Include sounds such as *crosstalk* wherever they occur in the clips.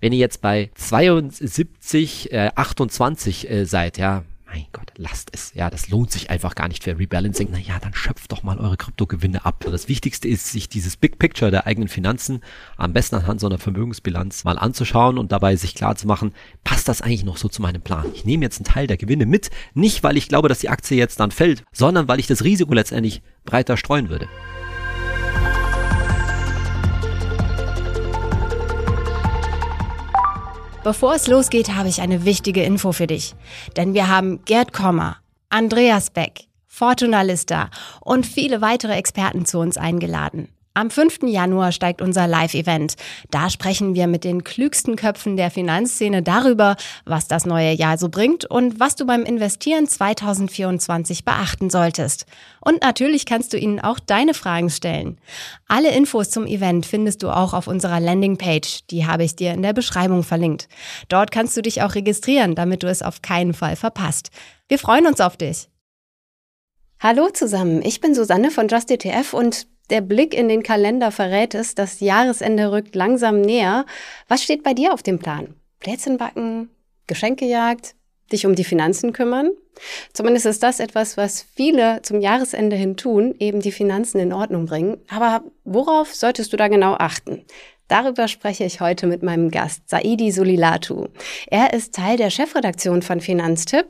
Wenn ihr jetzt bei 72, äh, 28 äh, seid, ja, mein Gott, lasst es. Ja, das lohnt sich einfach gar nicht für Rebalancing. Naja, dann schöpft doch mal eure Kryptogewinne ab. Das Wichtigste ist, sich dieses Big Picture der eigenen Finanzen am besten anhand so einer Vermögensbilanz mal anzuschauen und dabei sich klar zu machen, passt das eigentlich noch so zu meinem Plan? Ich nehme jetzt einen Teil der Gewinne mit, nicht weil ich glaube, dass die Aktie jetzt dann fällt, sondern weil ich das Risiko letztendlich breiter streuen würde. Bevor es losgeht, habe ich eine wichtige Info für dich. Denn wir haben Gerd Kommer, Andreas Beck, Fortuna Lista und viele weitere Experten zu uns eingeladen. Am 5. Januar steigt unser Live-Event. Da sprechen wir mit den klügsten Köpfen der Finanzszene darüber, was das neue Jahr so bringt und was du beim Investieren 2024 beachten solltest. Und natürlich kannst du ihnen auch deine Fragen stellen. Alle Infos zum Event findest du auch auf unserer Landingpage. Die habe ich dir in der Beschreibung verlinkt. Dort kannst du dich auch registrieren, damit du es auf keinen Fall verpasst. Wir freuen uns auf dich. Hallo zusammen, ich bin Susanne von JustETF und der Blick in den Kalender verrät es, das Jahresende rückt langsam näher. Was steht bei dir auf dem Plan? Plätzchen backen? Geschenkejagd? Dich um die Finanzen kümmern? Zumindest ist das etwas, was viele zum Jahresende hin tun, eben die Finanzen in Ordnung bringen. Aber worauf solltest du da genau achten? Darüber spreche ich heute mit meinem Gast, Saidi Sulilatu. Er ist Teil der Chefredaktion von Finanztipp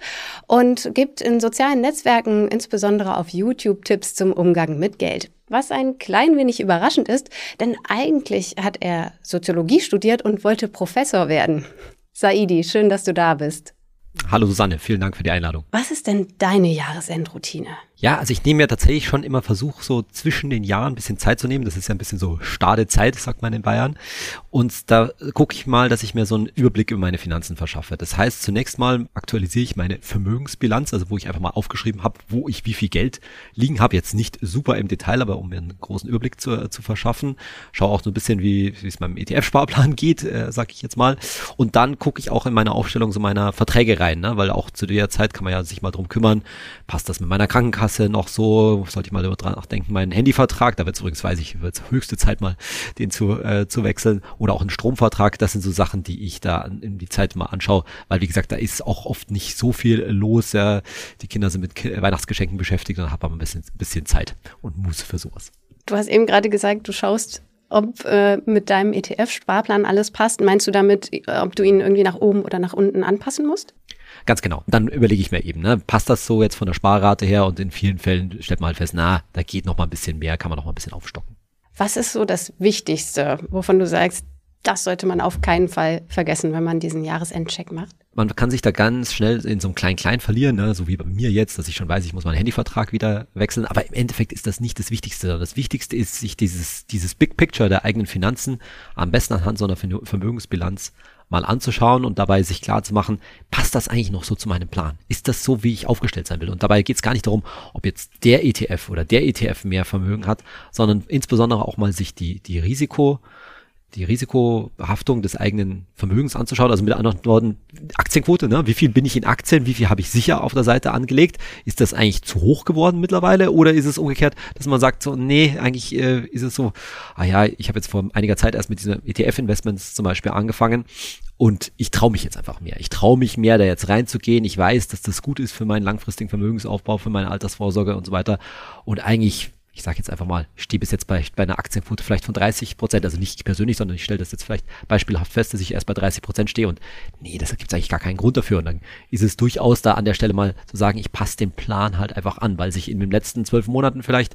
und gibt in sozialen Netzwerken, insbesondere auf YouTube, Tipps zum Umgang mit Geld. Was ein klein wenig überraschend ist, denn eigentlich hat er Soziologie studiert und wollte Professor werden. Saidi, schön, dass du da bist. Hallo Susanne, vielen Dank für die Einladung. Was ist denn deine Jahresendroutine? Ja, also ich nehme ja tatsächlich schon immer Versuch, so zwischen den Jahren ein bisschen Zeit zu nehmen. Das ist ja ein bisschen so stade Zeit, sagt man in Bayern. Und da gucke ich mal, dass ich mir so einen Überblick über meine Finanzen verschaffe. Das heißt, zunächst mal aktualisiere ich meine Vermögensbilanz, also wo ich einfach mal aufgeschrieben habe, wo ich wie viel Geld liegen habe. Jetzt nicht super im Detail, aber um mir einen großen Überblick zu, zu verschaffen. Schaue auch so ein bisschen, wie, es meinem ETF-Sparplan *laughs* geht, äh, sag ich jetzt mal. Und dann gucke ich auch in meiner Aufstellung so meiner Verträge rein, ne? weil auch zu der Zeit kann man ja sich mal drum kümmern, passt das mit meiner Krankenkasse Kasse noch so, sollte ich mal dran nachdenken, meinen Handyvertrag, da wird es übrigens, weiß ich, wird höchste Zeit mal, den zu, äh, zu wechseln oder auch einen Stromvertrag, das sind so Sachen, die ich da in die Zeit mal anschaue, weil wie gesagt, da ist auch oft nicht so viel los, ja, die Kinder sind mit Weihnachtsgeschenken beschäftigt und habe aber ein bisschen, bisschen Zeit und Muße für sowas. Du hast eben gerade gesagt, du schaust ob äh, mit deinem ETF-Sparplan alles passt. Meinst du damit, ob du ihn irgendwie nach oben oder nach unten anpassen musst? Ganz genau. Dann überlege ich mir eben, ne, passt das so jetzt von der Sparrate her und in vielen Fällen stellt man halt fest, na, da geht noch mal ein bisschen mehr, kann man noch mal ein bisschen aufstocken. Was ist so das Wichtigste, wovon du sagst, das sollte man auf keinen Fall vergessen, wenn man diesen Jahresendcheck macht? Man kann sich da ganz schnell in so einem Klein-Klein verlieren, ne? so wie bei mir jetzt, dass ich schon weiß, ich muss meinen Handyvertrag wieder wechseln. Aber im Endeffekt ist das nicht das Wichtigste. Das Wichtigste ist, sich dieses, dieses Big Picture der eigenen Finanzen am besten anhand so einer Vermögensbilanz mal anzuschauen und dabei sich klar zu machen, passt das eigentlich noch so zu meinem Plan? Ist das so, wie ich aufgestellt sein will? Und dabei geht es gar nicht darum, ob jetzt der ETF oder der ETF mehr Vermögen hat, sondern insbesondere auch mal sich die, die Risiko, die Risikohaftung des eigenen Vermögens anzuschauen. Also mit anderen Worten, Aktienquote, ne? wie viel bin ich in Aktien, wie viel habe ich sicher auf der Seite angelegt? Ist das eigentlich zu hoch geworden mittlerweile oder ist es umgekehrt, dass man sagt so, nee, eigentlich äh, ist es so, ah ja, ich habe jetzt vor einiger Zeit erst mit diesen ETF-Investments zum Beispiel angefangen und ich traue mich jetzt einfach mehr. Ich traue mich mehr, da jetzt reinzugehen. Ich weiß, dass das gut ist für meinen langfristigen Vermögensaufbau, für meine Altersvorsorge und so weiter. Und eigentlich ich sage jetzt einfach mal, ich stehe bis jetzt bei, bei einer Aktienquote vielleicht von 30 Prozent, also nicht ich persönlich, sondern ich stelle das jetzt vielleicht beispielhaft fest, dass ich erst bei 30 Prozent stehe und nee, das gibt es eigentlich gar keinen Grund dafür. Und dann ist es durchaus da an der Stelle mal zu sagen, ich passe den Plan halt einfach an, weil sich in den letzten zwölf Monaten vielleicht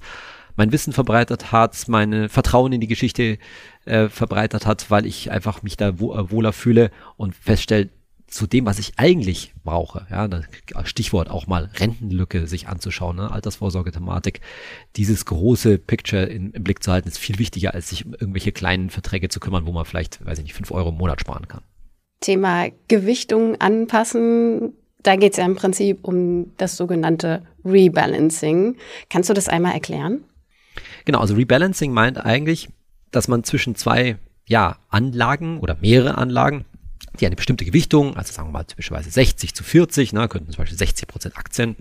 mein Wissen verbreitert hat, meine Vertrauen in die Geschichte äh, verbreitert hat, weil ich einfach mich da äh, wohler fühle und feststelle, zu dem, was ich eigentlich brauche. Ja, Stichwort auch mal Rentenlücke sich anzuschauen, ne? Altersvorsorge-Thematik. Dieses große Picture in, im Blick zu halten, ist viel wichtiger, als sich um irgendwelche kleinen Verträge zu kümmern, wo man vielleicht, weiß ich nicht, fünf Euro im Monat sparen kann. Thema Gewichtung anpassen. Da geht es ja im Prinzip um das sogenannte Rebalancing. Kannst du das einmal erklären? Genau, also Rebalancing meint eigentlich, dass man zwischen zwei ja, Anlagen oder mehrere Anlagen die eine bestimmte Gewichtung, also sagen wir mal typischerweise 60 zu 40, ne, könnten zum Beispiel 60 Prozent Aktien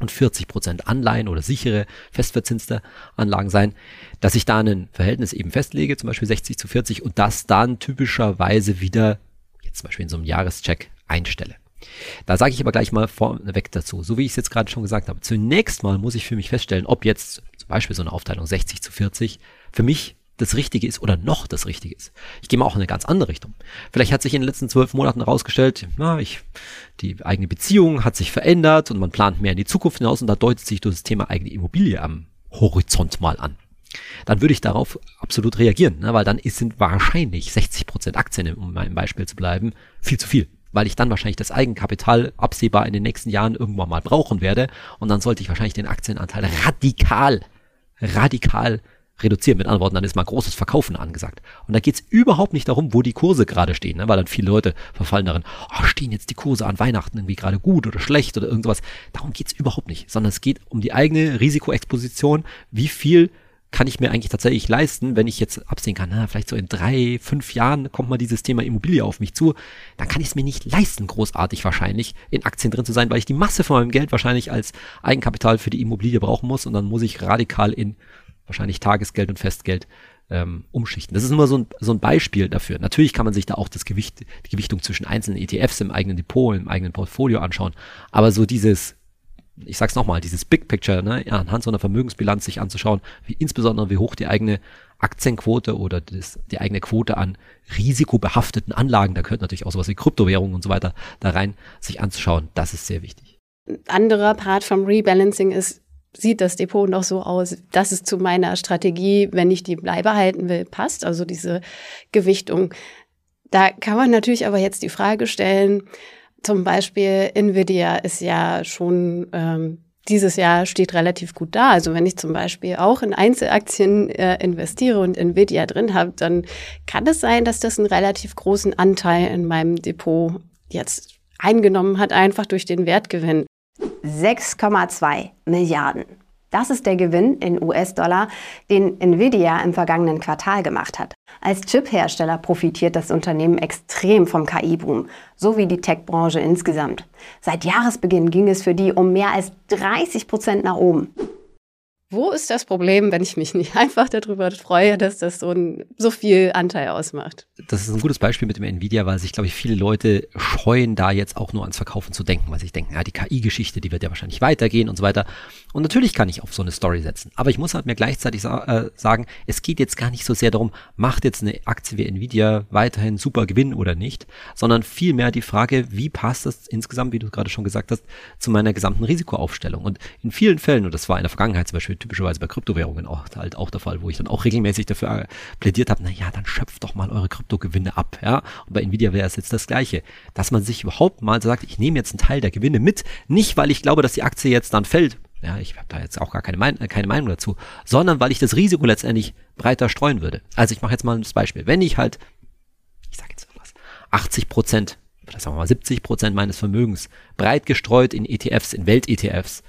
und 40 Prozent Anleihen oder sichere, festverzinste Anlagen sein, dass ich da ein Verhältnis eben festlege, zum Beispiel 60 zu 40 und das dann typischerweise wieder jetzt zum Beispiel in so einem Jahrescheck einstelle. Da sage ich aber gleich mal vorneweg dazu, so wie ich es jetzt gerade schon gesagt habe. Zunächst mal muss ich für mich feststellen, ob jetzt zum Beispiel so eine Aufteilung 60 zu 40 für mich das Richtige ist oder noch das Richtige ist. Ich gehe mal auch in eine ganz andere Richtung. Vielleicht hat sich in den letzten zwölf Monaten herausgestellt, na, ich, die eigene Beziehung hat sich verändert und man plant mehr in die Zukunft hinaus und da deutet sich das Thema eigene Immobilie am Horizont mal an. Dann würde ich darauf absolut reagieren, ne, weil dann sind wahrscheinlich 60 Prozent Aktien, um meinem Beispiel zu bleiben, viel zu viel weil ich dann wahrscheinlich das Eigenkapital absehbar in den nächsten Jahren irgendwann mal brauchen werde. Und dann sollte ich wahrscheinlich den Aktienanteil radikal, radikal reduzieren. Mit anderen Worten, dann ist mal großes Verkaufen angesagt. Und da geht's überhaupt nicht darum, wo die Kurse gerade stehen, ne? weil dann viele Leute verfallen darin, oh, stehen jetzt die Kurse an Weihnachten irgendwie gerade gut oder schlecht oder irgendwas. Darum geht's überhaupt nicht, sondern es geht um die eigene Risikoexposition, wie viel kann ich mir eigentlich tatsächlich leisten, wenn ich jetzt absehen kann, na, vielleicht so in drei, fünf Jahren kommt mal dieses Thema Immobilie auf mich zu, dann kann ich es mir nicht leisten, großartig wahrscheinlich in Aktien drin zu sein, weil ich die Masse von meinem Geld wahrscheinlich als Eigenkapital für die Immobilie brauchen muss und dann muss ich radikal in wahrscheinlich Tagesgeld und Festgeld ähm, umschichten. Das ist immer so ein, so ein Beispiel dafür. Natürlich kann man sich da auch das Gewicht, die Gewichtung zwischen einzelnen ETFs im eigenen Depot, im eigenen Portfolio anschauen. Aber so dieses ich sag's nochmal, dieses Big Picture, ne, ja, anhand so einer Vermögensbilanz sich anzuschauen, wie insbesondere wie hoch die eigene Aktienquote oder das, die eigene Quote an risikobehafteten Anlagen, da gehört natürlich auch sowas wie Kryptowährungen und so weiter da rein, sich anzuschauen, das ist sehr wichtig. Ein anderer Part vom Rebalancing ist, sieht das Depot noch so aus, dass es zu meiner Strategie, wenn ich die beibehalten will, passt, also diese Gewichtung. Da kann man natürlich aber jetzt die Frage stellen, zum Beispiel Nvidia ist ja schon ähm, dieses Jahr steht relativ gut da. Also wenn ich zum Beispiel auch in Einzelaktien äh, investiere und Nvidia drin habe, dann kann es sein, dass das einen relativ großen Anteil in meinem Depot jetzt eingenommen hat, einfach durch den Wertgewinn. 6,2 Milliarden. Das ist der Gewinn in US-Dollar, den Nvidia im vergangenen Quartal gemacht hat. Als Chip-Hersteller profitiert das Unternehmen extrem vom KI-Boom, so wie die Tech-Branche insgesamt. Seit Jahresbeginn ging es für die um mehr als 30 Prozent nach oben. Wo ist das Problem, wenn ich mich nicht *laughs* einfach darüber freue, dass das so, ein, so viel Anteil ausmacht? Das ist ein gutes Beispiel mit dem Nvidia, weil sich, glaube ich, viele Leute scheuen, da jetzt auch nur ans Verkaufen zu denken, weil sie denken, ja, die KI-Geschichte, die wird ja wahrscheinlich weitergehen und so weiter. Und natürlich kann ich auf so eine Story setzen. Aber ich muss halt mir gleichzeitig sa äh, sagen, es geht jetzt gar nicht so sehr darum, macht jetzt eine Aktie wie Nvidia weiterhin super Gewinn oder nicht, sondern vielmehr die Frage, wie passt das insgesamt, wie du gerade schon gesagt hast, zu meiner gesamten Risikoaufstellung. Und in vielen Fällen, und das war in der Vergangenheit zum Beispiel typischerweise bei Kryptowährungen auch halt auch der Fall, wo ich dann auch regelmäßig dafür plädiert habe, na ja, dann schöpft doch mal eure Kryptogewinne ab, ja. Und bei Nvidia wäre es jetzt das Gleiche, dass man sich überhaupt mal sagt, ich nehme jetzt einen Teil der Gewinne mit, nicht weil ich glaube, dass die Aktie jetzt dann fällt, ja, ich habe da jetzt auch gar keine, Mein keine Meinung dazu, sondern weil ich das Risiko letztendlich breiter streuen würde. Also ich mache jetzt mal ein Beispiel. Wenn ich halt, ich sage jetzt was, 80 Prozent, oder sagen wir mal 70 Prozent meines Vermögens breit gestreut in ETFs, in Welt-ETFs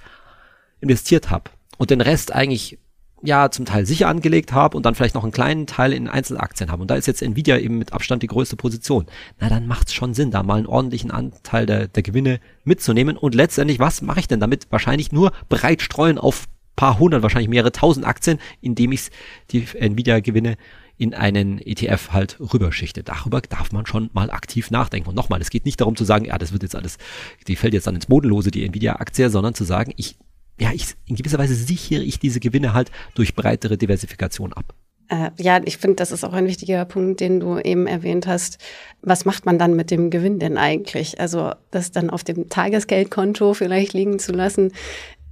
investiert habe und den Rest eigentlich ja zum Teil sicher angelegt habe und dann vielleicht noch einen kleinen Teil in Einzelaktien habe. Und da ist jetzt Nvidia eben mit Abstand die größte Position. Na, dann macht es schon Sinn, da mal einen ordentlichen Anteil der, der Gewinne mitzunehmen. Und letztendlich, was mache ich denn damit? Wahrscheinlich nur breit streuen auf paar hundert, wahrscheinlich mehrere tausend Aktien, indem ich die Nvidia-Gewinne in einen ETF halt rüberschichte. Darüber darf man schon mal aktiv nachdenken. Und nochmal, es geht nicht darum zu sagen, ja, das wird jetzt alles, die fällt jetzt dann ins Bodenlose, die Nvidia-Aktie, sondern zu sagen, ich ja, ich, in gewisser Weise sichere ich diese Gewinne halt durch breitere Diversifikation ab. Äh, ja, ich finde, das ist auch ein wichtiger Punkt, den du eben erwähnt hast. Was macht man dann mit dem Gewinn denn eigentlich? Also das dann auf dem Tagesgeldkonto vielleicht liegen zu lassen,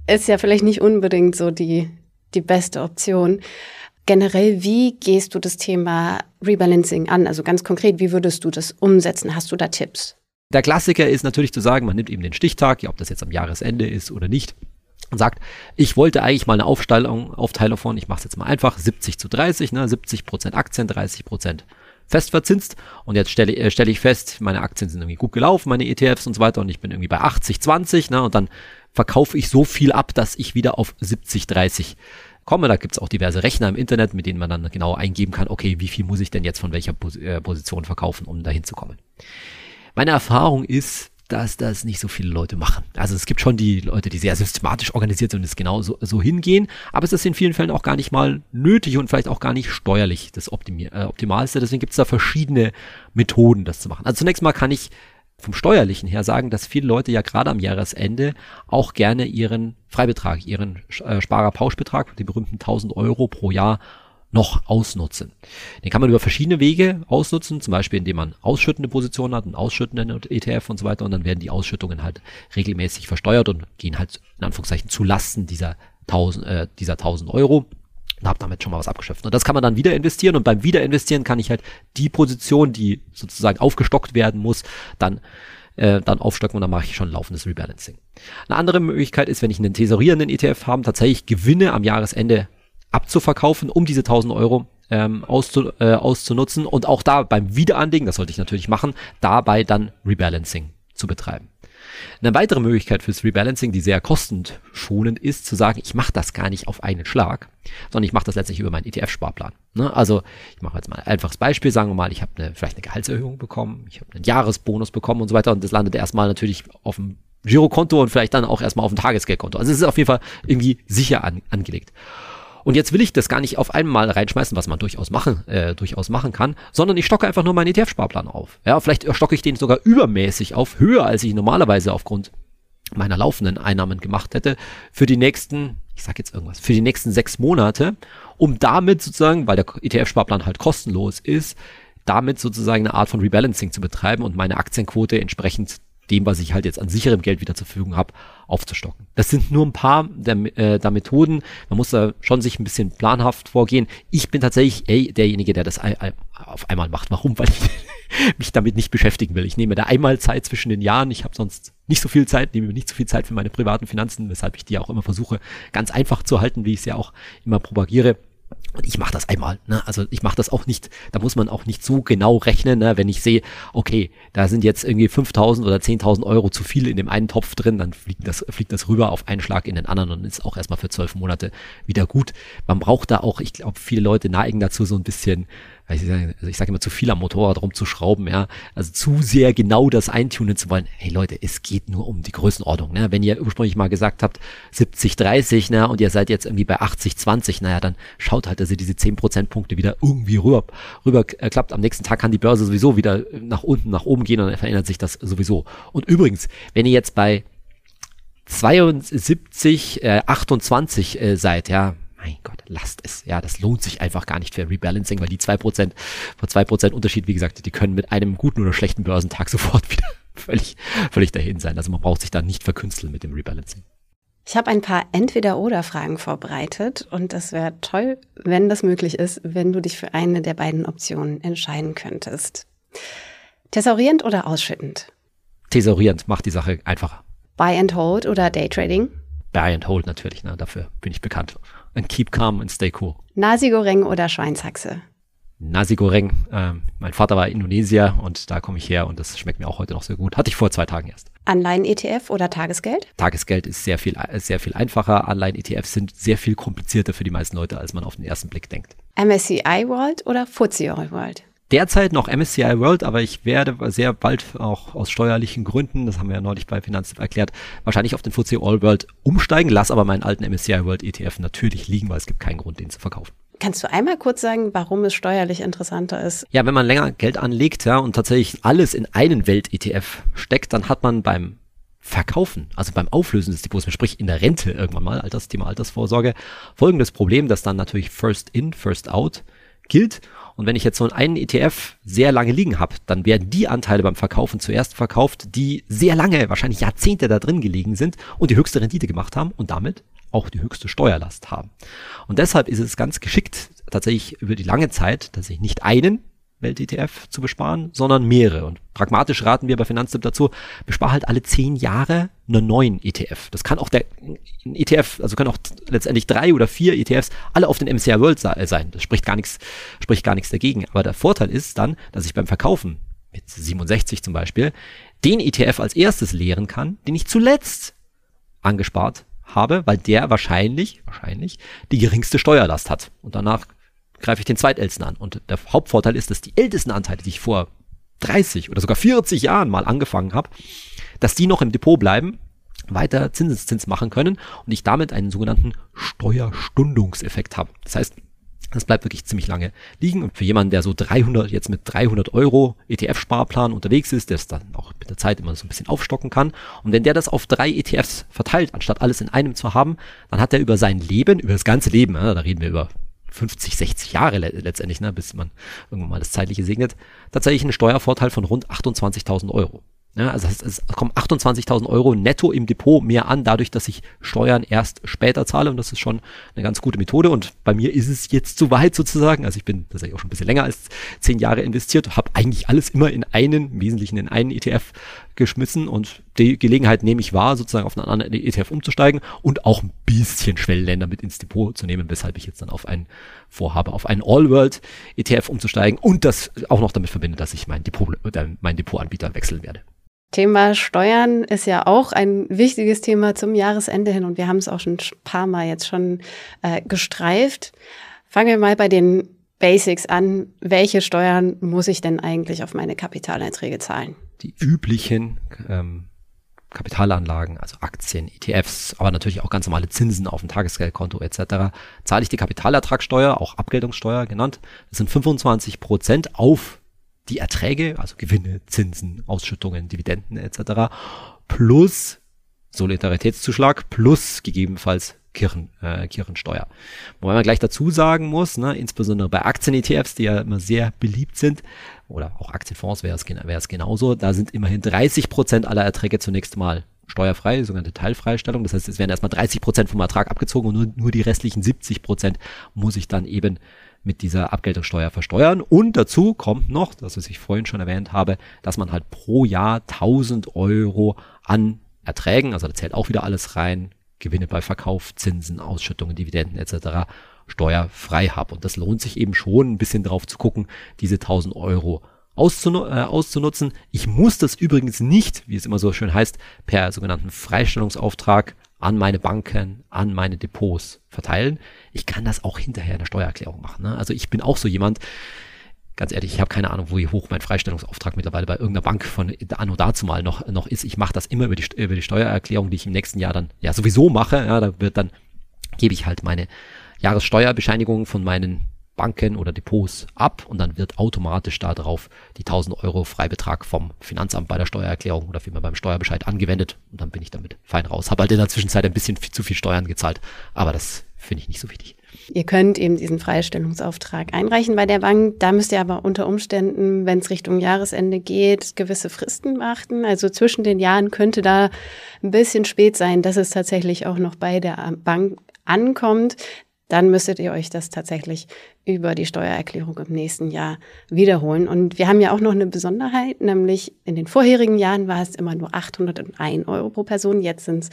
ist ja vielleicht nicht unbedingt so die, die beste Option. Generell, wie gehst du das Thema Rebalancing an? Also ganz konkret, wie würdest du das umsetzen? Hast du da Tipps? Der Klassiker ist natürlich zu sagen, man nimmt eben den Stichtag, ja, ob das jetzt am Jahresende ist oder nicht und sagt, ich wollte eigentlich mal eine Aufteilung, Aufteilung von, ich mache es jetzt mal einfach, 70 zu 30, ne, 70 Prozent Aktien, 30 Prozent festverzinst und jetzt stelle äh, stell ich fest, meine Aktien sind irgendwie gut gelaufen, meine ETFs und so weiter und ich bin irgendwie bei 80, 20 ne, und dann verkaufe ich so viel ab, dass ich wieder auf 70, 30 komme. Da gibt's auch diverse Rechner im Internet, mit denen man dann genau eingeben kann, okay, wie viel muss ich denn jetzt von welcher Pos äh, Position verkaufen, um dahin zu kommen. Meine Erfahrung ist, dass das nicht so viele Leute machen. Also es gibt schon die Leute, die sehr systematisch organisiert sind und es genau so, so hingehen, aber es ist in vielen Fällen auch gar nicht mal nötig und vielleicht auch gar nicht steuerlich das Optimier äh, Optimalste. Deswegen gibt es da verschiedene Methoden, das zu machen. Also zunächst mal kann ich vom Steuerlichen her sagen, dass viele Leute ja gerade am Jahresende auch gerne ihren Freibetrag, ihren äh, Sparerpauschbetrag, den berühmten 1000 Euro pro Jahr noch ausnutzen. Den kann man über verschiedene Wege ausnutzen, zum Beispiel indem man ausschüttende Positionen hat, einen ausschüttenden ETF und so weiter und dann werden die Ausschüttungen halt regelmäßig versteuert und gehen halt in Anführungszeichen zu Lasten dieser 1000, äh, dieser 1000 Euro und habe damit schon mal was abgeschöpft. Und das kann man dann wieder investieren und beim Wiederinvestieren kann ich halt die Position, die sozusagen aufgestockt werden muss, dann äh, dann aufstocken und dann mache ich schon laufendes Rebalancing. Eine andere Möglichkeit ist, wenn ich einen tesorierenden ETF habe, tatsächlich Gewinne am Jahresende abzuverkaufen, um diese 1000 Euro ähm, auszu, äh, auszunutzen und auch da beim Wiederanlegen, das sollte ich natürlich machen, dabei dann Rebalancing zu betreiben. Eine weitere Möglichkeit fürs Rebalancing, die sehr kostenschonend ist, zu sagen, ich mache das gar nicht auf einen Schlag, sondern ich mache das letztlich über meinen ETF-Sparplan. Ne? Also ich mache jetzt mal ein einfaches Beispiel, sagen wir mal, ich habe eine, vielleicht eine Gehaltserhöhung bekommen, ich habe einen Jahresbonus bekommen und so weiter und das landet erstmal natürlich auf dem Girokonto und vielleicht dann auch erstmal auf dem Tagesgeldkonto. Also es ist auf jeden Fall irgendwie sicher an, angelegt. Und jetzt will ich das gar nicht auf einmal reinschmeißen, was man durchaus machen, äh, durchaus machen kann, sondern ich stocke einfach nur meinen ETF-Sparplan auf. Ja, vielleicht stocke ich den sogar übermäßig auf, höher als ich normalerweise aufgrund meiner laufenden Einnahmen gemacht hätte, für die nächsten, ich sag jetzt irgendwas, für die nächsten sechs Monate, um damit sozusagen, weil der ETF-Sparplan halt kostenlos ist, damit sozusagen eine Art von Rebalancing zu betreiben und meine Aktienquote entsprechend dem, was ich halt jetzt an sicherem Geld wieder zur Verfügung habe, aufzustocken. Das sind nur ein paar der, äh, der Methoden. Man muss da schon sich ein bisschen planhaft vorgehen. Ich bin tatsächlich ey, derjenige, der das auf einmal macht. Warum? *laughs* Weil ich mich damit nicht beschäftigen will. Ich nehme da einmal Zeit zwischen den Jahren. Ich habe sonst nicht so viel Zeit, nehme nicht so viel Zeit für meine privaten Finanzen, weshalb ich die auch immer versuche, ganz einfach zu halten, wie ich es ja auch immer propagiere. Und ich mache das einmal. Ne? Also ich mache das auch nicht, da muss man auch nicht so genau rechnen, ne? wenn ich sehe, okay, da sind jetzt irgendwie 5.000 oder 10.000 Euro zu viel in dem einen Topf drin, dann fliegt das, fliegt das rüber auf einen Schlag in den anderen und ist auch erstmal für zwölf Monate wieder gut. Man braucht da auch, ich glaube, viele Leute neigen dazu so ein bisschen ich sage, also sage immer zu viel am Motorrad rumzuschrauben, ja, also zu sehr genau das eintunen zu wollen. Hey Leute, es geht nur um die Größenordnung, ne? Wenn ihr ursprünglich mal gesagt habt 70 30, ne, und ihr seid jetzt irgendwie bei 80 20, naja, dann schaut halt, dass ihr diese 10 Prozentpunkte wieder irgendwie rüber rüber äh, klappt. Am nächsten Tag kann die Börse sowieso wieder nach unten, nach oben gehen und dann verändert sich das sowieso. Und übrigens, wenn ihr jetzt bei 72, äh, 28 äh, seid, ja, mein Gott, lasst es. Ja, das lohnt sich einfach gar nicht für Rebalancing, weil die zwei Prozent, vor zwei Prozent Unterschied, wie gesagt, die können mit einem guten oder schlechten Börsentag *laughs* sofort wieder völlig, völlig dahin sein. Also man braucht sich da nicht verkünsteln mit dem Rebalancing. Ich habe ein paar Entweder-Oder-Fragen vorbereitet und es wäre toll, wenn das möglich ist, wenn du dich für eine der beiden Optionen entscheiden könntest. Thesaurierend oder ausschüttend? Thesaurierend macht die Sache einfacher. Buy and Hold oder Daytrading? Buy and Hold natürlich, ne? dafür bin ich bekannt and keep calm and stay cool. Nasi Goreng oder Schweinshaxe? Nasi Goreng. Ähm, mein Vater war Indonesier und da komme ich her und das schmeckt mir auch heute noch sehr gut. Hatte ich vor zwei Tagen erst. Anleihen-ETF oder Tagesgeld? Tagesgeld ist sehr viel, sehr viel einfacher. Anleihen-ETFs sind sehr viel komplizierter für die meisten Leute, als man auf den ersten Blick denkt. MSCI World oder FTSE World? Derzeit noch MSCI World, aber ich werde sehr bald auch aus steuerlichen Gründen, das haben wir ja neulich bei Finanztipp erklärt, wahrscheinlich auf den FTSE All World umsteigen, lass aber meinen alten MSCI World ETF natürlich liegen, weil es gibt keinen Grund, den zu verkaufen. Kannst du einmal kurz sagen, warum es steuerlich interessanter ist? Ja, wenn man länger Geld anlegt, ja, und tatsächlich alles in einen Welt-ETF steckt, dann hat man beim Verkaufen, also beim Auflösen des Depots, sprich in der Rente irgendwann mal, Alters, Thema Altersvorsorge, folgendes Problem, dass dann natürlich First In, First Out gilt und wenn ich jetzt so einen ETF sehr lange liegen habe, dann werden die Anteile beim Verkaufen zuerst verkauft, die sehr lange, wahrscheinlich Jahrzehnte da drin gelegen sind und die höchste Rendite gemacht haben und damit auch die höchste Steuerlast haben. Und deshalb ist es ganz geschickt, tatsächlich über die lange Zeit, dass ich nicht einen Welt-ETF zu besparen, sondern mehrere. Und pragmatisch raten wir bei Finanztipp dazu, bespar halt alle zehn Jahre einen neuen ETF. Das kann auch der ein ETF, also können auch letztendlich drei oder vier ETFs alle auf den MCI World sein. Das spricht gar nichts, spricht gar nichts dagegen. Aber der Vorteil ist dann, dass ich beim Verkaufen mit 67 zum Beispiel den ETF als erstes leeren kann, den ich zuletzt angespart habe, weil der wahrscheinlich, wahrscheinlich die geringste Steuerlast hat. Und danach greife ich den zweitältesten an. Und der Hauptvorteil ist, dass die ältesten Anteile, die ich vor 30 oder sogar 40 Jahren mal angefangen habe, dass die noch im Depot bleiben, weiter Zinseszins machen können und ich damit einen sogenannten Steuerstundungseffekt habe. Das heißt, das bleibt wirklich ziemlich lange liegen. Und für jemanden, der so 300, jetzt mit 300 Euro ETF-Sparplan unterwegs ist, der es dann auch mit der Zeit immer so ein bisschen aufstocken kann. Und wenn der das auf drei ETFs verteilt, anstatt alles in einem zu haben, dann hat er über sein Leben, über das ganze Leben, da reden wir über 50, 60 Jahre letztendlich, ne, bis man irgendwann mal das Zeitliche segnet, tatsächlich einen Steuervorteil von rund 28.000 Euro. Ja, also es, kommen 28.000 Euro netto im Depot mehr an, dadurch, dass ich Steuern erst später zahle. Und das ist schon eine ganz gute Methode. Und bei mir ist es jetzt zu weit sozusagen, also ich bin tatsächlich auch schon ein bisschen länger als zehn Jahre investiert, habe eigentlich alles immer in einen, im Wesentlichen in einen ETF geschmissen und die Gelegenheit nehme ich wahr, sozusagen auf einen anderen ETF umzusteigen und auch ein bisschen Schwellenländer mit ins Depot zu nehmen, weshalb ich jetzt dann auf einen vorhabe, auf einen All-World ETF umzusteigen und das auch noch damit verbinde, dass ich mein Depot, äh, mein Depotanbieter wechseln werde. Thema Steuern ist ja auch ein wichtiges Thema zum Jahresende hin und wir haben es auch schon ein paar Mal jetzt schon äh, gestreift. Fangen wir mal bei den Basics an. Welche Steuern muss ich denn eigentlich auf meine Kapitaleinträge zahlen? Die üblichen ähm, Kapitalanlagen, also Aktien, ETFs, aber natürlich auch ganz normale Zinsen auf dem Tagesgeldkonto etc., zahle ich die Kapitalertragssteuer, auch Abgeltungssteuer genannt. Das sind 25 Prozent auf die Erträge, also Gewinne, Zinsen, Ausschüttungen, Dividenden etc. plus Solidaritätszuschlag plus gegebenenfalls Kirchen, äh, Kirchensteuer. Wobei man gleich dazu sagen muss, ne, insbesondere bei Aktien-ETFs, die ja immer sehr beliebt sind, oder auch Aktienfonds wäre es, wäre es genauso, da sind immerhin 30 Prozent aller Erträge zunächst mal steuerfrei, sogenannte Teilfreistellung. Das heißt, es werden erstmal 30 Prozent vom Ertrag abgezogen und nur, nur die restlichen 70 Prozent muss ich dann eben mit dieser Abgeltungssteuer versteuern. Und dazu kommt noch, das was ich vorhin schon erwähnt habe, dass man halt pro Jahr 1000 Euro an Erträgen, also da zählt auch wieder alles rein, Gewinne bei Verkauf, Zinsen, Ausschüttungen, Dividenden etc. steuerfrei habe. Und das lohnt sich eben schon ein bisschen drauf zu gucken, diese 1000 Euro auszunu äh, auszunutzen. Ich muss das übrigens nicht, wie es immer so schön heißt, per sogenannten Freistellungsauftrag an meine Banken, an meine Depots verteilen. Ich kann das auch hinterher in der Steuererklärung machen. Ne? Also ich bin auch so jemand, ganz ehrlich, ich habe keine Ahnung, wie hoch mein Freistellungsauftrag mittlerweile bei irgendeiner Bank von anno dazu mal noch, noch ist. Ich mache das immer über die, über die Steuererklärung, die ich im nächsten Jahr dann ja sowieso mache. Ja, da wird dann, gebe ich halt meine Jahressteuerbescheinigung von meinen Banken oder Depots ab und dann wird automatisch darauf die 1000 Euro Freibetrag vom Finanzamt bei der Steuererklärung oder vielmehr beim Steuerbescheid angewendet und dann bin ich damit fein raus. Habe halt in der Zwischenzeit ein bisschen zu viel Steuern gezahlt, aber das finde ich nicht so wichtig. Ihr könnt eben diesen Freistellungsauftrag einreichen bei der Bank. Da müsst ihr aber unter Umständen, wenn es Richtung Jahresende geht, gewisse Fristen beachten. Also zwischen den Jahren könnte da ein bisschen spät sein, dass es tatsächlich auch noch bei der Bank ankommt dann müsstet ihr euch das tatsächlich über die Steuererklärung im nächsten Jahr wiederholen. Und wir haben ja auch noch eine Besonderheit, nämlich in den vorherigen Jahren war es immer nur 801 Euro pro Person. Jetzt sind es,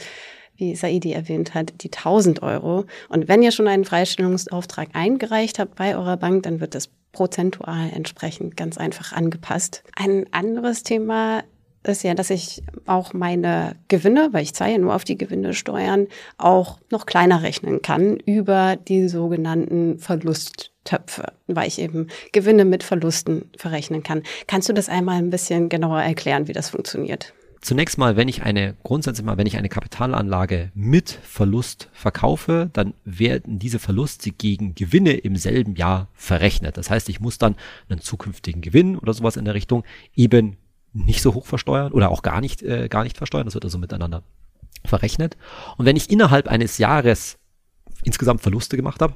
wie Saidi erwähnt hat, die 1000 Euro. Und wenn ihr schon einen Freistellungsauftrag eingereicht habt bei eurer Bank, dann wird das prozentual entsprechend ganz einfach angepasst. Ein anderes Thema ist ja, dass ich auch meine Gewinne, weil ich zahle ja nur auf die Gewinne Steuern, auch noch kleiner rechnen kann über die sogenannten Verlusttöpfe, weil ich eben Gewinne mit Verlusten verrechnen kann. Kannst du das einmal ein bisschen genauer erklären, wie das funktioniert? Zunächst mal, wenn ich eine, grundsätzlich mal, wenn ich eine Kapitalanlage mit Verlust verkaufe, dann werden diese Verluste gegen Gewinne im selben Jahr verrechnet. Das heißt, ich muss dann einen zukünftigen Gewinn oder sowas in der Richtung eben nicht so hoch versteuern oder auch gar nicht, äh, gar nicht versteuern. Das wird also miteinander verrechnet. Und wenn ich innerhalb eines Jahres insgesamt Verluste gemacht habe,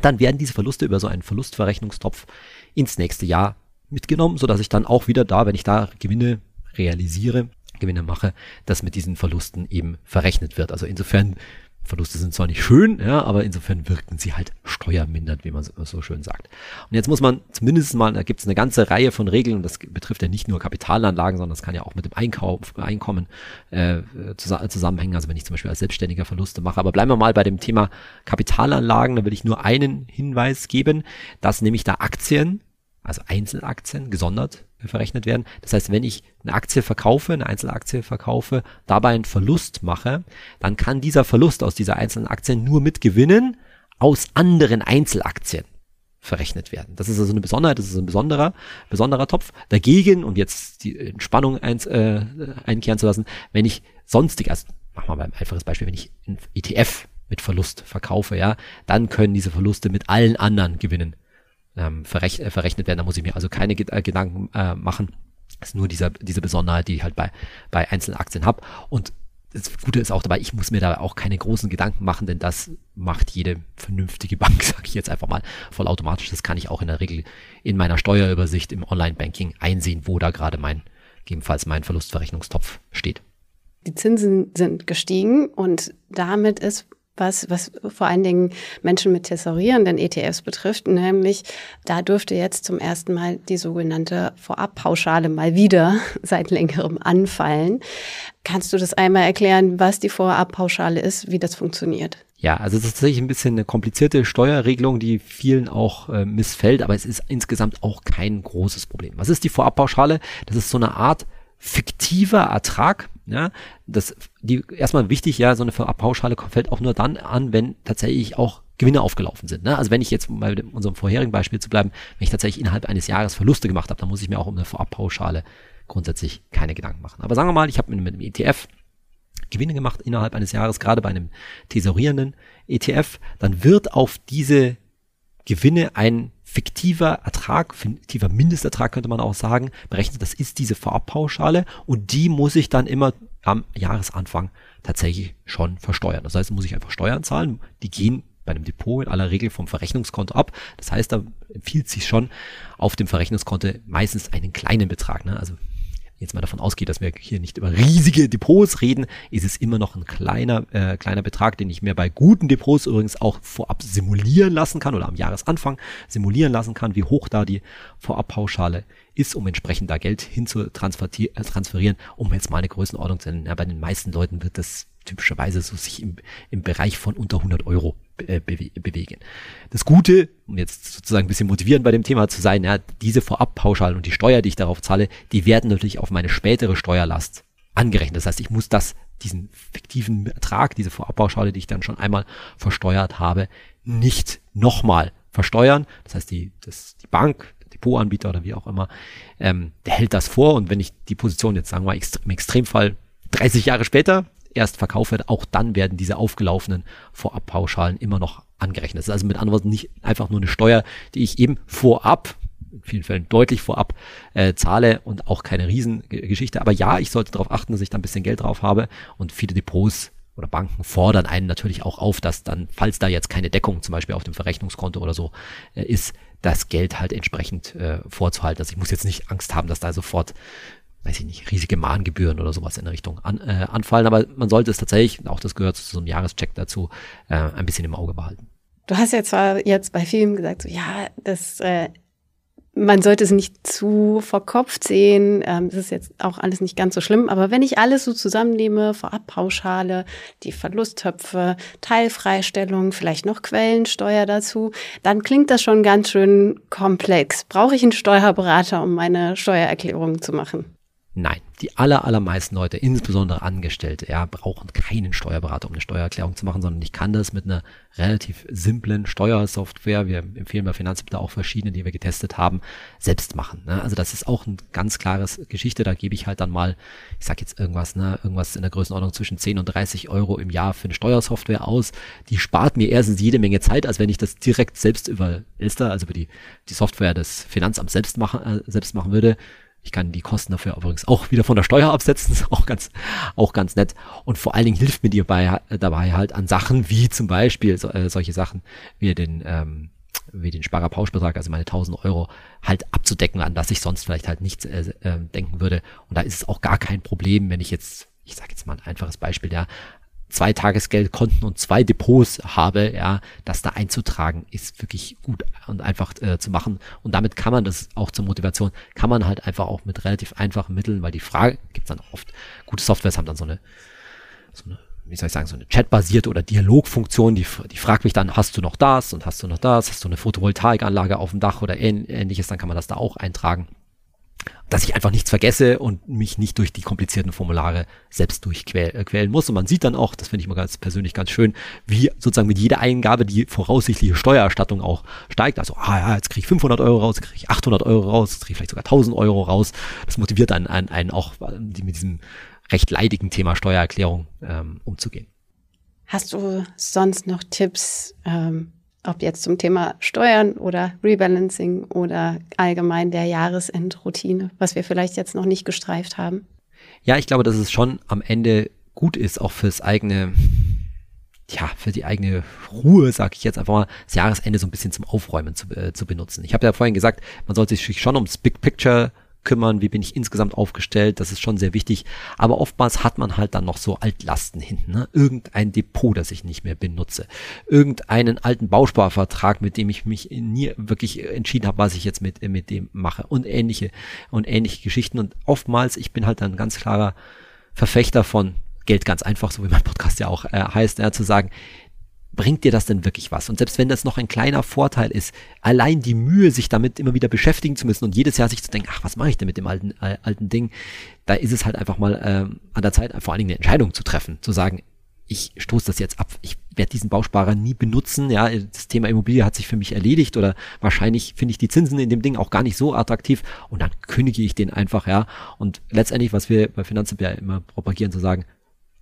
dann werden diese Verluste über so einen Verlustverrechnungstopf ins nächste Jahr mitgenommen, sodass ich dann auch wieder da, wenn ich da Gewinne realisiere, Gewinne mache, dass mit diesen Verlusten eben verrechnet wird. Also insofern Verluste sind zwar nicht schön, ja, aber insofern wirken sie halt steuermindert, wie man so schön sagt. Und jetzt muss man zumindest mal, da gibt es eine ganze Reihe von Regeln, und das betrifft ja nicht nur Kapitalanlagen, sondern das kann ja auch mit dem Einkauf, Einkommen äh, zusammenhängen, also wenn ich zum Beispiel als Selbstständiger Verluste mache. Aber bleiben wir mal bei dem Thema Kapitalanlagen, da will ich nur einen Hinweis geben, dass nämlich da Aktien, also Einzelaktien, gesondert verrechnet werden. Das heißt, wenn ich eine Aktie verkaufe, eine Einzelaktie verkaufe, dabei einen Verlust mache, dann kann dieser Verlust aus dieser einzelnen Aktie nur mit Gewinnen aus anderen Einzelaktien verrechnet werden. Das ist also eine Besonderheit, das ist ein besonderer, besonderer Topf. Dagegen, um jetzt die Entspannung eins, äh, einkehren zu lassen, wenn ich sonstig, also machen wir mal ein einfaches Beispiel, wenn ich ein ETF mit Verlust verkaufe, ja, dann können diese Verluste mit allen anderen Gewinnen ähm, verrech äh, verrechnet werden. Da muss ich mir also keine äh, Gedanken äh, machen. Das ist nur dieser, diese Besonderheit, die ich halt bei, bei einzelnen Aktien habe. Und das Gute ist auch dabei, ich muss mir da auch keine großen Gedanken machen, denn das macht jede vernünftige Bank, *laughs* sage ich jetzt einfach mal, vollautomatisch. Das kann ich auch in der Regel in meiner Steuerübersicht im Online-Banking einsehen, wo da gerade mein, gegebenenfalls mein Verlustverrechnungstopf steht. Die Zinsen sind gestiegen und damit ist was, was vor allen Dingen Menschen mit tessorierenden ETFs betrifft, nämlich da dürfte jetzt zum ersten Mal die sogenannte Vorabpauschale mal wieder *laughs* seit längerem anfallen. Kannst du das einmal erklären, was die Vorabpauschale ist, wie das funktioniert? Ja, also es ist tatsächlich ein bisschen eine komplizierte Steuerregelung, die vielen auch äh, missfällt, aber es ist insgesamt auch kein großes Problem. Was ist die Vorabpauschale? Das ist so eine Art fiktiver Ertrag, ja, das, die, erstmal wichtig, ja, so eine Pauschale fällt auch nur dann an, wenn tatsächlich auch Gewinne aufgelaufen sind. Ne? Also wenn ich jetzt bei unserem vorherigen Beispiel zu bleiben, wenn ich tatsächlich innerhalb eines Jahres Verluste gemacht habe, dann muss ich mir auch um eine Vorabpauschale grundsätzlich keine Gedanken machen. Aber sagen wir mal, ich habe mit einem ETF Gewinne gemacht innerhalb eines Jahres, gerade bei einem tesorierenden ETF, dann wird auf diese Gewinne ein fiktiver Ertrag, fiktiver Mindestertrag könnte man auch sagen, berechnet. Das ist diese Vorabpauschale und die muss ich dann immer am Jahresanfang tatsächlich schon versteuern. Das heißt, muss ich einfach Steuern zahlen. Die gehen bei einem Depot in aller Regel vom Verrechnungskonto ab. Das heißt, da empfiehlt sich schon auf dem Verrechnungskonto meistens einen kleinen Betrag. Ne? Also jetzt mal davon ausgeht, dass wir hier nicht über riesige Depots reden, ist es immer noch ein kleiner, äh, kleiner Betrag, den ich mir bei guten Depots übrigens auch vorab simulieren lassen kann oder am Jahresanfang simulieren lassen kann, wie hoch da die Vorabpauschale ist, um entsprechend da Geld hin zu äh, transferieren, um jetzt mal eine Größenordnung zu nennen. Ja, bei den meisten Leuten wird das typischerweise so sich im, im Bereich von unter 100 Euro äh, bewe bewegen. Das Gute, um jetzt sozusagen ein bisschen motivierend bei dem Thema zu sein, ja, diese Vorabpauschalen und die Steuer, die ich darauf zahle, die werden natürlich auf meine spätere Steuerlast angerechnet. Das heißt, ich muss das, diesen fiktiven Ertrag, diese Vorabpauschale, die ich dann schon einmal versteuert habe, nicht nochmal versteuern. Das heißt, die, das, die Bank, Depotanbieter oder wie auch immer, ähm, der hält das vor und wenn ich die Position jetzt sagen wir im Extremfall 30 Jahre später erst verkauft wird, auch dann werden diese aufgelaufenen Vorabpauschalen immer noch angerechnet. Das ist also mit anderen Worten nicht einfach nur eine Steuer, die ich eben vorab, in vielen Fällen deutlich vorab äh, zahle und auch keine Riesengeschichte. Aber ja, ich sollte darauf achten, dass ich da ein bisschen Geld drauf habe und viele Depots oder Banken fordern einen natürlich auch auf, dass dann, falls da jetzt keine Deckung zum Beispiel auf dem Verrechnungskonto oder so äh, ist, das Geld halt entsprechend äh, vorzuhalten. Also ich muss jetzt nicht Angst haben, dass da sofort weiß ich nicht, riesige Mahngebühren oder sowas in der Richtung an, äh, anfallen. Aber man sollte es tatsächlich, auch das gehört zu so einem Jahrescheck dazu, äh, ein bisschen im Auge behalten. Du hast ja zwar jetzt bei Filmen gesagt, so ja, das äh, man sollte es nicht zu verkopft sehen. Ähm, das ist jetzt auch alles nicht ganz so schlimm. Aber wenn ich alles so zusammennehme, Vorabpauschale, die Verlusttöpfe, Teilfreistellung, vielleicht noch Quellensteuer dazu, dann klingt das schon ganz schön komplex. Brauche ich einen Steuerberater, um meine Steuererklärung zu machen? Nein, die aller, allermeisten Leute, insbesondere Angestellte, ja, brauchen keinen Steuerberater, um eine Steuererklärung zu machen, sondern ich kann das mit einer relativ simplen Steuersoftware, wir empfehlen bei Finanzämter auch verschiedene, die wir getestet haben, selbst machen. Ne? Also das ist auch ein ganz klares Geschichte, da gebe ich halt dann mal, ich sag jetzt irgendwas, ne, irgendwas in der Größenordnung zwischen 10 und 30 Euro im Jahr für eine Steuersoftware aus. Die spart mir erstens jede Menge Zeit, als wenn ich das direkt selbst über Elster, also über die, die Software des Finanzamts selbst machen, äh, selbst machen würde ich kann die Kosten dafür übrigens auch wieder von der Steuer absetzen, *laughs* ist auch ganz, auch ganz nett. Und vor allen Dingen hilft mir die dabei, dabei halt an Sachen wie zum Beispiel so, äh, solche Sachen wie den, ähm, wie den Sparerpauschbetrag, also meine 1000 Euro halt abzudecken, an das ich sonst vielleicht halt nichts äh, äh, denken würde. Und da ist es auch gar kein Problem, wenn ich jetzt, ich sage jetzt mal ein einfaches Beispiel, ja, zwei Tagesgeldkonten und zwei Depots habe, ja, das da einzutragen, ist wirklich gut und einfach äh, zu machen. Und damit kann man das auch zur Motivation, kann man halt einfach auch mit relativ einfachen Mitteln, weil die Frage, gibt dann oft, gute Softwares haben dann so eine, so eine wie soll ich sagen, so eine chatbasierte oder Dialogfunktion, die, die fragt mich dann, hast du noch das und hast du noch das, hast du eine Photovoltaikanlage auf dem Dach oder ähnliches, dann kann man das da auch eintragen. Dass ich einfach nichts vergesse und mich nicht durch die komplizierten Formulare selbst durchquälen äh, muss. Und man sieht dann auch, das finde ich mal ganz persönlich ganz schön, wie sozusagen mit jeder Eingabe die voraussichtliche Steuererstattung auch steigt. Also, ah ja, jetzt kriege ich 500 Euro raus, kriege ich 800 Euro raus, kriege ich vielleicht sogar 1000 Euro raus. Das motiviert dann einen, einen auch, mit diesem recht leidigen Thema Steuererklärung ähm, umzugehen. Hast du sonst noch Tipps, ähm, ob jetzt zum Thema Steuern oder Rebalancing oder allgemein der Jahresendroutine, was wir vielleicht jetzt noch nicht gestreift haben? Ja, ich glaube, dass es schon am Ende gut ist, auch fürs eigene, ja, für die eigene Ruhe, sage ich jetzt einfach mal, das Jahresende so ein bisschen zum Aufräumen zu, äh, zu benutzen. Ich habe ja vorhin gesagt, man sollte sich schon ums Big Picture kümmern, wie bin ich insgesamt aufgestellt, das ist schon sehr wichtig. Aber oftmals hat man halt dann noch so Altlasten hinten, ne? irgendein Depot, das ich nicht mehr benutze, irgendeinen alten Bausparvertrag, mit dem ich mich nie wirklich entschieden habe, was ich jetzt mit, mit dem mache und ähnliche und ähnliche Geschichten. Und oftmals, ich bin halt ein ganz klarer Verfechter von Geld ganz einfach, so wie mein Podcast ja auch äh, heißt, ja, zu sagen, bringt dir das denn wirklich was? Und selbst wenn das noch ein kleiner Vorteil ist, allein die Mühe, sich damit immer wieder beschäftigen zu müssen und jedes Jahr sich zu denken, ach, was mache ich denn mit dem alten, äh, alten Ding? Da ist es halt einfach mal äh, an der Zeit, vor allen Dingen eine Entscheidung zu treffen, zu sagen, ich stoße das jetzt ab, ich werde diesen Bausparer nie benutzen, ja, das Thema Immobilie hat sich für mich erledigt oder wahrscheinlich finde ich die Zinsen in dem Ding auch gar nicht so attraktiv und dann kündige ich den einfach, ja, und letztendlich, was wir bei Finanzamt ja immer propagieren, zu sagen,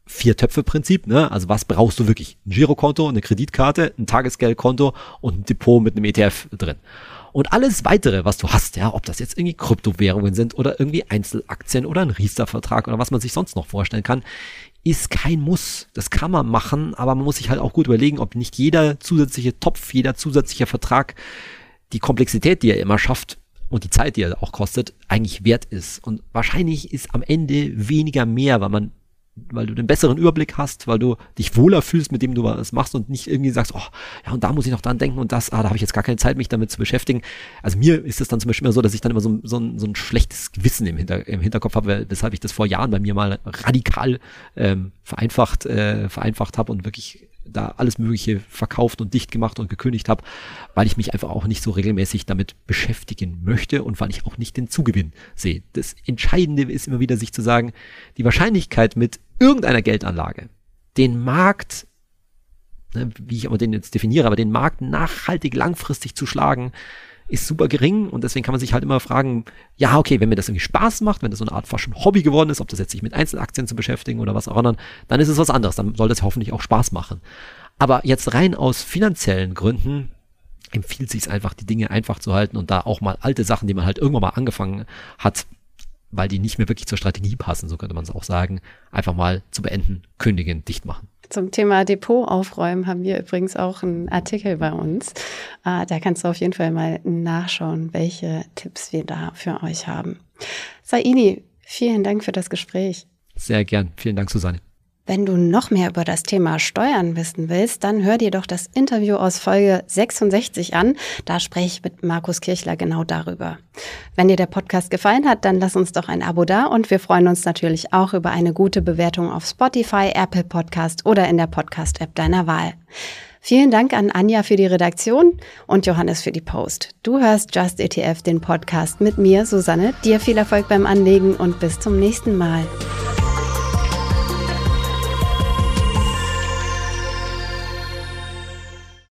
Vier-Töpfe-Prinzip, ne? Also was brauchst du wirklich? Ein Girokonto, eine Kreditkarte, ein Tagesgeldkonto und ein Depot mit einem ETF drin. Und alles weitere, was du hast, ja, ob das jetzt irgendwie Kryptowährungen sind oder irgendwie Einzelaktien oder ein Riester-Vertrag oder was man sich sonst noch vorstellen kann, ist kein Muss. Das kann man machen, aber man muss sich halt auch gut überlegen, ob nicht jeder zusätzliche Topf, jeder zusätzliche Vertrag die Komplexität, die er immer schafft, und die Zeit, die er auch kostet, eigentlich wert ist. Und wahrscheinlich ist am Ende weniger mehr, weil man weil du den besseren Überblick hast, weil du dich wohler fühlst, mit dem du was machst und nicht irgendwie sagst, oh, ja, und da muss ich noch dran denken und das, ah, da habe ich jetzt gar keine Zeit, mich damit zu beschäftigen. Also mir ist es dann zum Beispiel immer so, dass ich dann immer so, so, ein, so ein schlechtes Gewissen im, Hinter, im Hinterkopf habe, weshalb ich das vor Jahren bei mir mal radikal ähm, vereinfacht, äh, vereinfacht habe und wirklich da alles Mögliche verkauft und dicht gemacht und gekündigt habe, weil ich mich einfach auch nicht so regelmäßig damit beschäftigen möchte und weil ich auch nicht den Zugewinn sehe. Das Entscheidende ist immer wieder, sich zu sagen, die Wahrscheinlichkeit mit irgendeiner Geldanlage, den Markt, ne, wie ich aber den jetzt definiere, aber den Markt nachhaltig langfristig zu schlagen, ist super gering und deswegen kann man sich halt immer fragen, ja, okay, wenn mir das irgendwie Spaß macht, wenn das so eine Art fast schon Hobby geworden ist, ob das jetzt sich mit Einzelaktien zu beschäftigen oder was auch immer, dann ist es was anderes, dann soll das hoffentlich auch Spaß machen. Aber jetzt rein aus finanziellen Gründen empfiehlt sich es einfach, die Dinge einfach zu halten und da auch mal alte Sachen, die man halt irgendwann mal angefangen hat, weil die nicht mehr wirklich zur Strategie passen, so könnte man es auch sagen, einfach mal zu beenden, kündigen, dicht machen. Zum Thema Depot aufräumen haben wir übrigens auch einen Artikel bei uns. Äh, da kannst du auf jeden Fall mal nachschauen, welche Tipps wir da für euch haben. Saini, vielen Dank für das Gespräch. Sehr gern. Vielen Dank, Susanne. Wenn du noch mehr über das Thema Steuern wissen willst, dann hör dir doch das Interview aus Folge 66 an. Da spreche ich mit Markus Kirchler genau darüber. Wenn dir der Podcast gefallen hat, dann lass uns doch ein Abo da und wir freuen uns natürlich auch über eine gute Bewertung auf Spotify, Apple Podcast oder in der Podcast-App deiner Wahl. Vielen Dank an Anja für die Redaktion und Johannes für die Post. Du hörst Just ETF, den Podcast mit mir, Susanne. Dir viel Erfolg beim Anlegen und bis zum nächsten Mal.